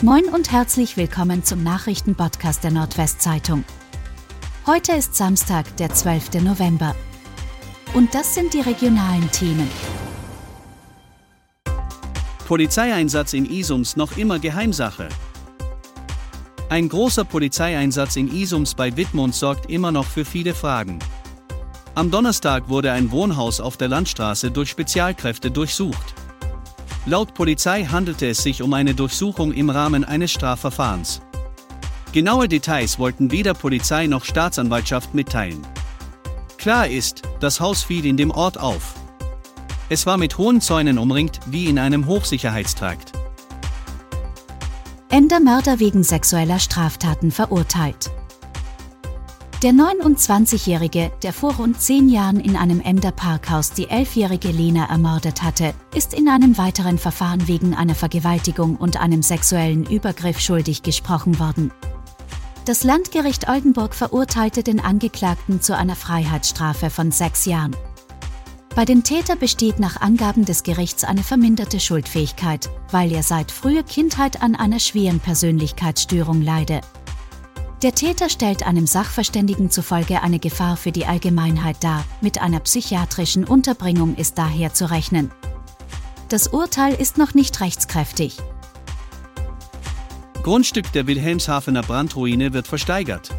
Moin und herzlich willkommen zum Nachrichtenpodcast der Nordwestzeitung. Heute ist Samstag, der 12. November. Und das sind die regionalen Themen. Polizeieinsatz in Isums noch immer Geheimsache. Ein großer Polizeieinsatz in Isums bei Wittmund sorgt immer noch für viele Fragen. Am Donnerstag wurde ein Wohnhaus auf der Landstraße durch Spezialkräfte durchsucht. Laut Polizei handelte es sich um eine Durchsuchung im Rahmen eines Strafverfahrens. Genaue Details wollten weder Polizei noch Staatsanwaltschaft mitteilen. Klar ist, das Haus fiel in dem Ort auf. Es war mit hohen Zäunen umringt, wie in einem Hochsicherheitstrakt. Ender Mörder wegen sexueller Straftaten verurteilt. Der 29-Jährige, der vor rund zehn Jahren in einem Ender Parkhaus die elfjährige Lena ermordet hatte, ist in einem weiteren Verfahren wegen einer Vergewaltigung und einem sexuellen Übergriff schuldig gesprochen worden. Das Landgericht Oldenburg verurteilte den Angeklagten zu einer Freiheitsstrafe von sechs Jahren. Bei dem Täter besteht nach Angaben des Gerichts eine verminderte Schuldfähigkeit, weil er seit früher Kindheit an einer schweren Persönlichkeitsstörung leide. Der Täter stellt einem Sachverständigen zufolge eine Gefahr für die Allgemeinheit dar, mit einer psychiatrischen Unterbringung ist daher zu rechnen. Das Urteil ist noch nicht rechtskräftig. Grundstück der Wilhelmshavener Brandruine wird versteigert.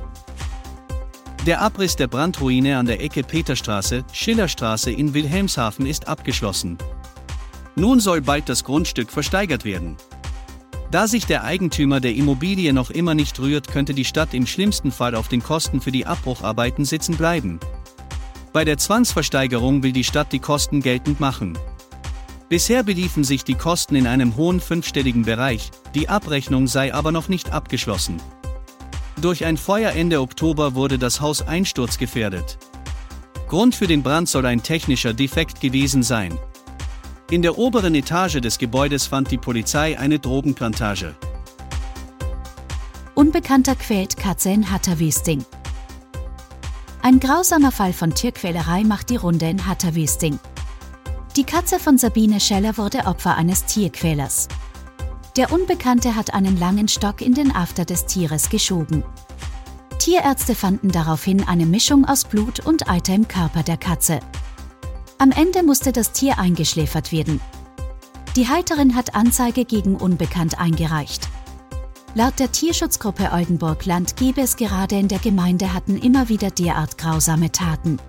Der Abriss der Brandruine an der Ecke Peterstraße, Schillerstraße in Wilhelmshaven ist abgeschlossen. Nun soll bald das Grundstück versteigert werden. Da sich der Eigentümer der Immobilie noch immer nicht rührt, könnte die Stadt im schlimmsten Fall auf den Kosten für die Abbrucharbeiten sitzen bleiben. Bei der Zwangsversteigerung will die Stadt die Kosten geltend machen. Bisher beliefen sich die Kosten in einem hohen fünfstelligen Bereich, die Abrechnung sei aber noch nicht abgeschlossen. Durch ein Feuer Ende Oktober wurde das Haus einsturzgefährdet. Grund für den Brand soll ein technischer Defekt gewesen sein. In der oberen Etage des Gebäudes fand die Polizei eine Drogenplantage. Unbekannter quält Katze in Hatterwüsting. Ein grausamer Fall von Tierquälerei macht die Runde in Hatterwüsting. Die Katze von Sabine Scheller wurde Opfer eines Tierquälers. Der Unbekannte hat einen langen Stock in den After des Tieres geschoben. Tierärzte fanden daraufhin eine Mischung aus Blut und Eiter im Körper der Katze. Am Ende musste das Tier eingeschläfert werden. Die Halterin hat Anzeige gegen Unbekannt eingereicht. Laut der Tierschutzgruppe Oldenburg Land gebe es gerade in der Gemeinde hatten immer wieder derart grausame Taten.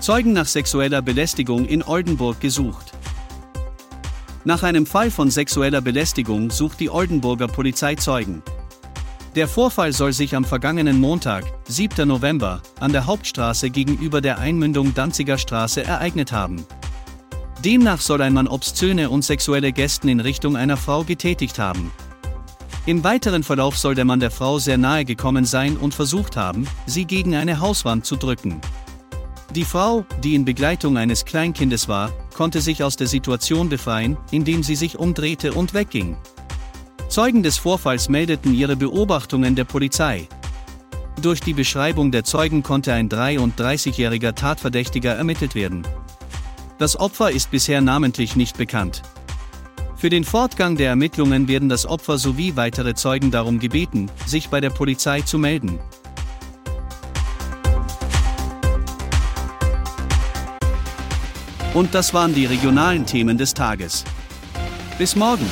Zeugen nach sexueller Belästigung in Oldenburg gesucht. Nach einem Fall von sexueller Belästigung sucht die Oldenburger Polizei Zeugen. Der Vorfall soll sich am vergangenen Montag, 7. November, an der Hauptstraße gegenüber der Einmündung Danziger Straße ereignet haben. Demnach soll ein Mann obszöne und sexuelle Gesten in Richtung einer Frau getätigt haben. Im weiteren Verlauf soll der Mann der Frau sehr nahe gekommen sein und versucht haben, sie gegen eine Hauswand zu drücken. Die Frau, die in Begleitung eines Kleinkindes war, konnte sich aus der Situation befreien, indem sie sich umdrehte und wegging. Zeugen des Vorfalls meldeten ihre Beobachtungen der Polizei. Durch die Beschreibung der Zeugen konnte ein 33-jähriger Tatverdächtiger ermittelt werden. Das Opfer ist bisher namentlich nicht bekannt. Für den Fortgang der Ermittlungen werden das Opfer sowie weitere Zeugen darum gebeten, sich bei der Polizei zu melden. Und das waren die regionalen Themen des Tages. Bis morgen!